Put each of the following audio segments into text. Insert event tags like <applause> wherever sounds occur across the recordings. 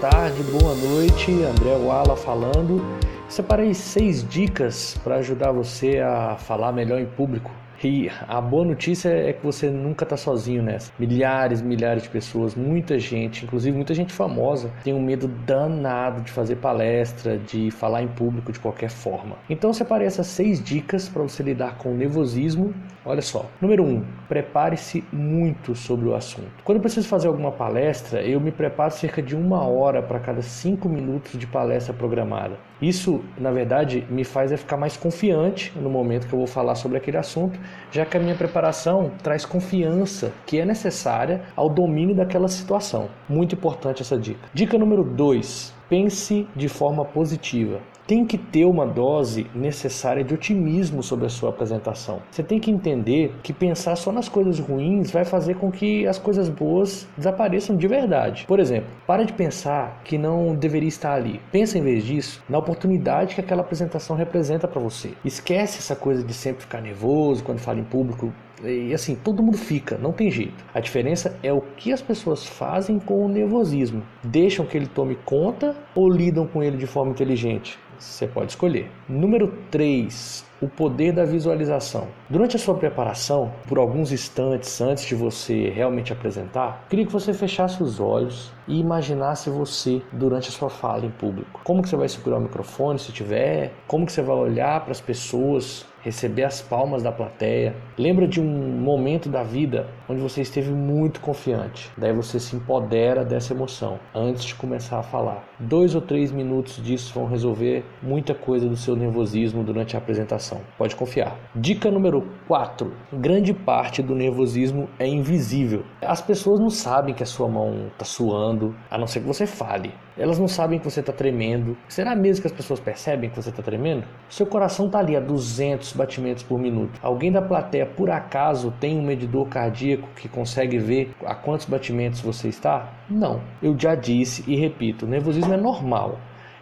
tarde, boa noite. André Wala falando. Separei seis dicas para ajudar você a falar melhor em público. E a boa notícia é que você nunca está sozinho nessa. Milhares, milhares de pessoas, muita gente, inclusive muita gente famosa, tem um medo danado de fazer palestra, de falar em público de qualquer forma. Então separei essas seis dicas para você lidar com o nervosismo. Olha só. Número um, prepare-se muito sobre o assunto. Quando eu preciso fazer alguma palestra, eu me preparo cerca de uma hora para cada cinco minutos de palestra programada. Isso, na verdade, me faz é ficar mais confiante no momento que eu vou falar sobre aquele assunto, já que a minha preparação traz confiança que é necessária ao domínio daquela situação. Muito importante essa dica. Dica número 2: pense de forma positiva tem que ter uma dose necessária de otimismo sobre a sua apresentação. Você tem que entender que pensar só nas coisas ruins vai fazer com que as coisas boas desapareçam de verdade. Por exemplo, para de pensar que não deveria estar ali. Pensa em vez disso na oportunidade que aquela apresentação representa para você. Esquece essa coisa de sempre ficar nervoso quando fala em público, e assim, todo mundo fica, não tem jeito. A diferença é o que as pessoas fazem com o nervosismo. Deixam que ele tome conta ou lidam com ele de forma inteligente? Você pode escolher. Número 3, o poder da visualização. Durante a sua preparação, por alguns instantes antes de você realmente apresentar, queria que você fechasse os olhos e imaginasse você durante a sua fala em público. Como que você vai segurar o microfone se tiver? Como que você vai olhar para as pessoas receber as palmas da plateia. Lembra de um momento da vida onde você esteve muito confiante. Daí você se empodera dessa emoção antes de começar a falar. Dois ou três minutos disso vão resolver muita coisa do seu nervosismo durante a apresentação. Pode confiar. Dica número 4. Grande parte do nervosismo é invisível. As pessoas não sabem que a sua mão está suando, a não ser que você fale. Elas não sabem que você está tremendo. Será mesmo que as pessoas percebem que você está tremendo? Seu coração está ali a 200 batimentos por minuto. Alguém da plateia, por acaso, tem um medidor cardíaco que consegue ver a quantos batimentos você está? Não. Eu já disse e repito: o nervosismo é normal.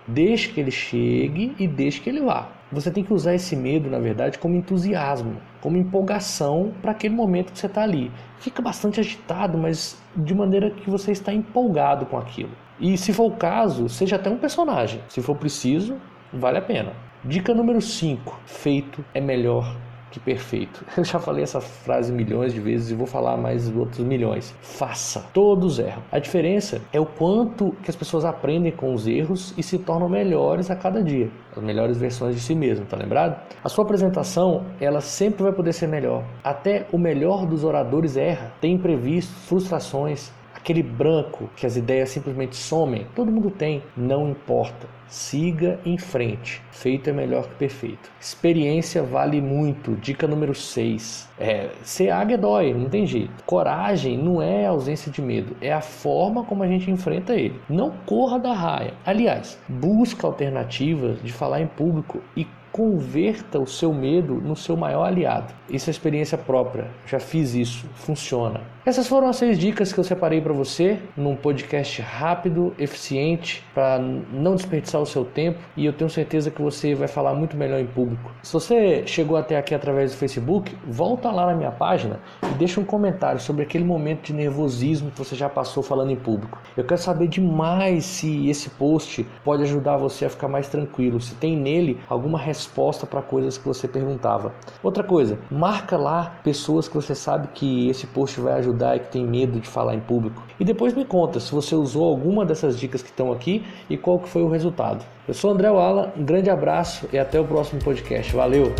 Deixe que ele chegue e deixe que ele vá. Você tem que usar esse medo, na verdade, como entusiasmo, como empolgação para aquele momento que você está ali. Fica bastante agitado, mas de maneira que você está empolgado com aquilo. E se for o caso, seja até um personagem. Se for preciso, vale a pena. Dica número 5: feito é melhor que perfeito. <laughs> Eu já falei essa frase milhões de vezes e vou falar mais outros milhões. Faça. Todos erram. A diferença é o quanto que as pessoas aprendem com os erros e se tornam melhores a cada dia. As melhores versões de si mesmo, tá lembrado? A sua apresentação, ela sempre vai poder ser melhor. Até o melhor dos oradores erra. Tem imprevistos, frustrações, aquele branco que as ideias simplesmente somem, todo mundo tem, não importa. Siga em frente. Feito é melhor que perfeito. Experiência vale muito. Dica número 6. É, ser águia dói, não tem jeito. Coragem não é ausência de medo, é a forma como a gente enfrenta ele. Não corra da raia. Aliás, busca alternativas de falar em público e converta o seu medo no seu maior aliado. Isso é experiência própria, já fiz isso, funciona. Essas foram as seis dicas que eu separei para você num podcast rápido, eficiente, para não desperdiçar o seu tempo e eu tenho certeza que você vai falar muito melhor em público. Se você chegou até aqui através do Facebook, volta lá na minha página e deixa um comentário sobre aquele momento de nervosismo que você já passou falando em público. Eu quero saber demais se esse post pode ajudar você a ficar mais tranquilo, se tem nele alguma resposta resposta para coisas que você perguntava. Outra coisa, marca lá pessoas que você sabe que esse post vai ajudar e que tem medo de falar em público. E depois me conta se você usou alguma dessas dicas que estão aqui e qual que foi o resultado. Eu sou André Wala, um grande abraço e até o próximo podcast. Valeu!